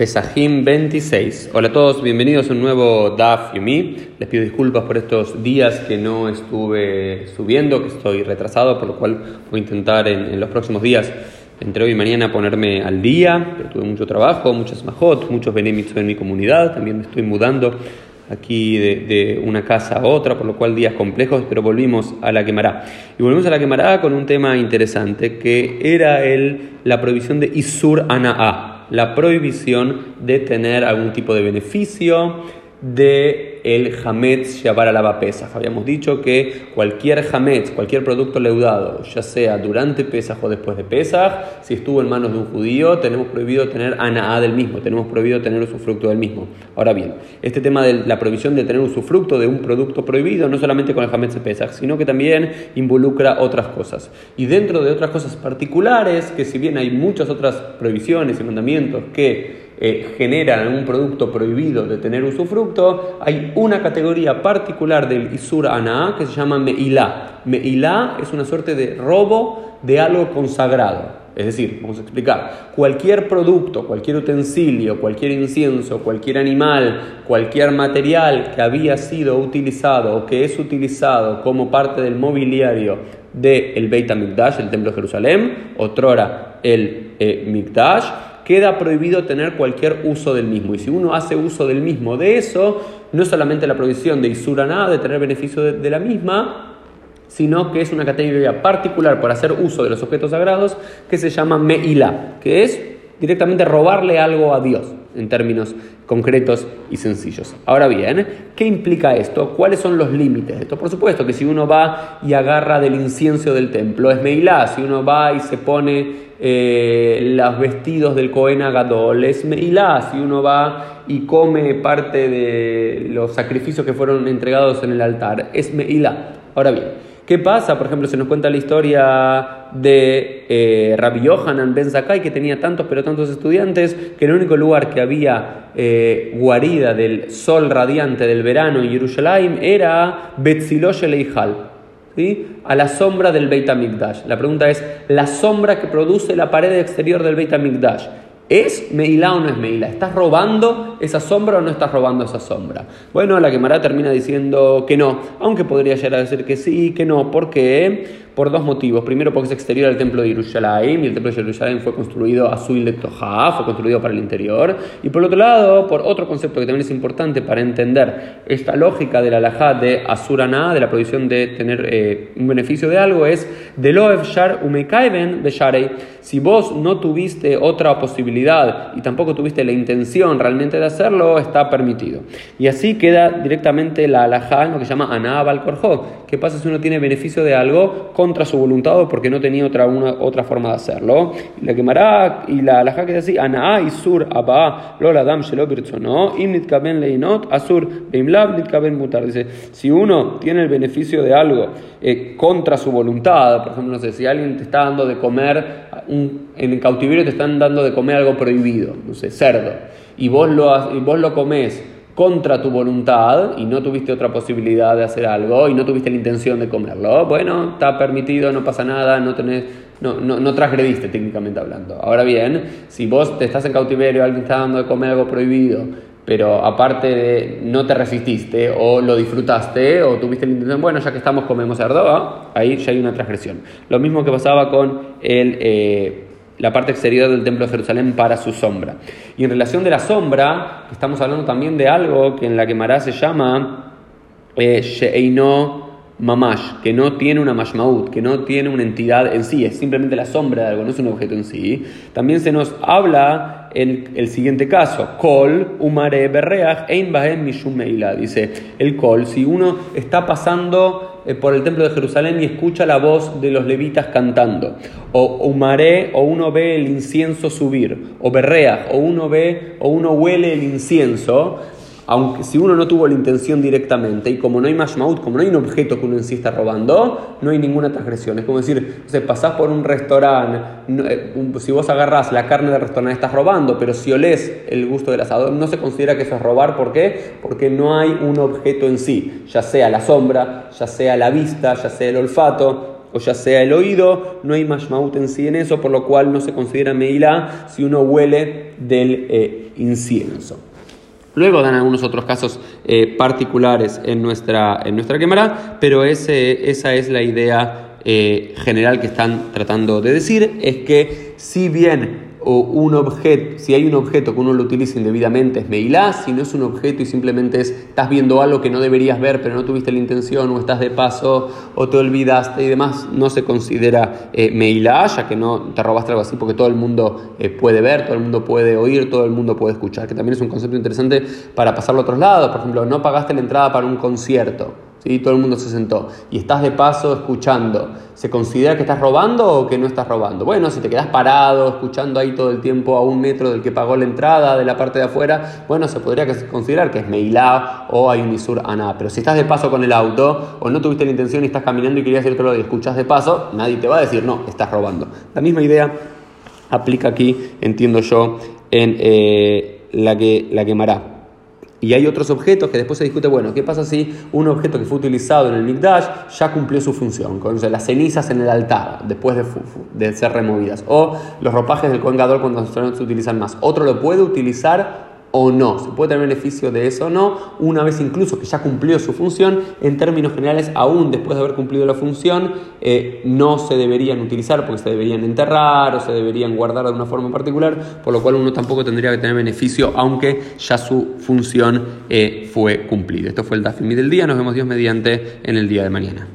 Pesajim 26. Hola a todos, bienvenidos a un nuevo DAF Yumi. Les pido disculpas por estos días que no estuve subiendo, que estoy retrasado, por lo cual voy a intentar en, los próximos días, entre hoy y mañana, ponerme al día. Pero tuve mucho trabajo, muchas majot, muchos benemits en mi comunidad. También me estoy mudando aquí de, una casa a otra, por lo cual días complejos, pero volvimos a la quemará. Y volvimos a la quemará con un tema interesante que era el, la prohibición de Isur Ana'a la prohibición de tener algún tipo de beneficio de el Hametz llevar a la Pesaj. Habíamos dicho que cualquier Hametz, cualquier producto leudado, ya sea durante Pesaj o después de Pesaj, si estuvo en manos de un judío, tenemos prohibido tener Anaá del mismo, tenemos prohibido tener usufructo del mismo. Ahora bien, este tema de la prohibición de tener usufructo de un producto prohibido, no solamente con el Hametz Pesaj, sino que también involucra otras cosas. Y dentro de otras cosas particulares, que si bien hay muchas otras prohibiciones y mandamientos que eh, generan un producto prohibido de tener usufructo, hay una categoría particular del Isur Ana que se llama Meilá. Meilá es una suerte de robo de algo consagrado. Es decir, vamos a explicar, cualquier producto, cualquier utensilio, cualquier incienso, cualquier animal, cualquier material que había sido utilizado o que es utilizado como parte del mobiliario del Beit HaMikdash, el Templo de Jerusalén, otrora el eh, Mikdash, queda prohibido tener cualquier uso del mismo. Y si uno hace uso del mismo de eso, no solamente la prohibición de Isura nada, de tener beneficio de, la misma, sino que es una categoría particular por hacer uso de los objetos sagrados que se llama Meila, que es directamente robarle algo a Dios en términos concretos y sencillos. Ahora bien, ¿qué implica esto? ¿Cuáles son los límites de esto? Por supuesto que si uno va y agarra del incienso del templo, es Meilá, si uno va y se pone eh, los vestidos del Cohen Agadol, es Meilá, si uno va y come parte de los sacrificios que fueron entregados en el altar, es Meilá. Ahora bien, ¿qué pasa? Por ejemplo, se nos cuenta la historia de eh, Rabbi Yohanan Ben Zakai, que tenía tantos pero tantos estudiantes, que el único lugar que había eh, guarida del sol radiante del verano en Jerusalén era Betzilosh Leijal a la sombra del Beit HaMikdash. La pregunta es, ¿la sombra que produce la pared exterior del Beit HaMikdash ¿Es Meilá o no es Meilá? ¿Estás robando esa sombra o no estás robando esa sombra? Bueno, la quemará termina diciendo que no, aunque podría llegar a decir que sí, que no. ¿Por qué? Por dos motivos. Primero, porque es exterior al templo de Jerusalén y el templo de Jerusalén fue construido a Suil de Toja, fue construido para el interior. Y por otro lado, por otro concepto que también es importante para entender esta lógica de la de Asuraná, de la prohibición de tener eh, un beneficio de algo, es de lo Shar Umekaiben de Si vos no tuviste otra posibilidad, y tampoco tuviste la intención realmente de hacerlo, está permitido. Y así queda directamente la alajá en lo que se llama anabal korjó. ¿Qué pasa si uno tiene beneficio de algo contra su voluntad o porque no tenía otra, una, otra forma de hacerlo? Y la quemará y la alajá que dice así, anaa isur abaa lola dam shelo kaben leinot asur beimlav nit kaben mutar. Dice, si uno tiene el beneficio de algo eh, contra su voluntad, por ejemplo, no sé, si alguien te está dando de comer, un, en el cautiverio te están dando de comer algo prohibido, no sé, cerdo, y vos lo, y vos lo comes contra tu voluntad y no tuviste otra posibilidad de hacer algo y no tuviste la intención de comerlo, bueno, está permitido, no pasa nada, no tenés, no, no, transgrediste técnicamente hablando. Ahora bien, si vos te estás en cautiverio, alguien está dando de comer algo prohibido, pero aparte de no te resististe o lo disfrutaste o tuviste la intención, bueno, ya que estamos comemos cerdo, ahí ya hay una transgresión. Lo mismo que pasaba con el... Eh, la parte exterior del templo de Jerusalén para su sombra. Y en relación de la sombra, estamos hablando también de algo que en la Gemara se llama eh, Mamash, que no tiene una mashmaut, que no tiene una entidad en sí, es simplemente la sombra de algo, no es un objeto en sí. También se nos habla el, el siguiente caso, Kol Umare Berreach Ein Bahem Mishum Meila. Dice, el Kol, si uno está pasando eh, por el templo de Jerusalén y escucha la voz de los levitas cantando. O humaré, o uno ve el incienso subir. O berrea, o uno ve, o uno huele el incienso aunque si uno no tuvo la intención directamente, y como no hay mashmaut, como no hay un objeto que uno en sí está robando, no hay ninguna transgresión. Es como decir, o pasás por un restaurante, eh, si vos agarrás la carne del restaurante estás robando, pero si olés el gusto del asador, no se considera que eso es robar. ¿Por qué? Porque no hay un objeto en sí, ya sea la sombra, ya sea la vista, ya sea el olfato, o ya sea el oído, no hay mashmaut en sí en eso, por lo cual no se considera meilá si uno huele del eh, incienso. Luego dan algunos otros casos eh, particulares en nuestra, en nuestra cámara, pero ese, esa es la idea eh, general que están tratando de decir, es que si bien o un objeto, si hay un objeto que uno lo utiliza indebidamente es meilá, si no es un objeto y simplemente es, estás viendo algo que no deberías ver pero no tuviste la intención o estás de paso o te olvidaste y demás, no se considera eh, meilá, ya que no te robaste algo así porque todo el mundo eh, puede ver, todo el mundo puede oír, todo el mundo puede escuchar, que también es un concepto interesante para pasarlo a otros lados, por ejemplo, no pagaste la entrada para un concierto ¿sí? todo el mundo se sentó y estás de paso escuchando, ¿se considera que estás robando o que no estás robando? Bueno, si te quedas parado escuchando ahí todo el tiempo a un metro del que pagó la entrada de la parte de afuera, bueno, se podría considerar que es Meilá o hay un Isur Aná, pero si estás de paso con el auto o no tuviste la intención y estás caminando y querías irte lo y escuchas de paso, nadie te va a decir, no, estás robando. La misma idea aplica aquí, entiendo yo, en eh, la que la quemará. Y hay otros objetos que después se discute, bueno, ¿qué pasa si un objeto que fue utilizado en el Mikdash ya cumplió su función? Con las cenizas en el altar, después de, ser removidas. O los ropajes del Kohen cuando se utilizan más. Otro lo puede utilizar o no. Se puede tener beneficio de eso o no, una vez incluso que ya cumplió su función, en términos generales, aún después de haber cumplido la función, eh, no se deberían utilizar porque se deberían enterrar o se deberían guardar de una forma particular, por lo cual uno tampoco tendría que tener beneficio, aunque ya su función eh, fue cumplida. Esto fue el Dafimi del día, nos vemos Dios mediante en el día de mañana.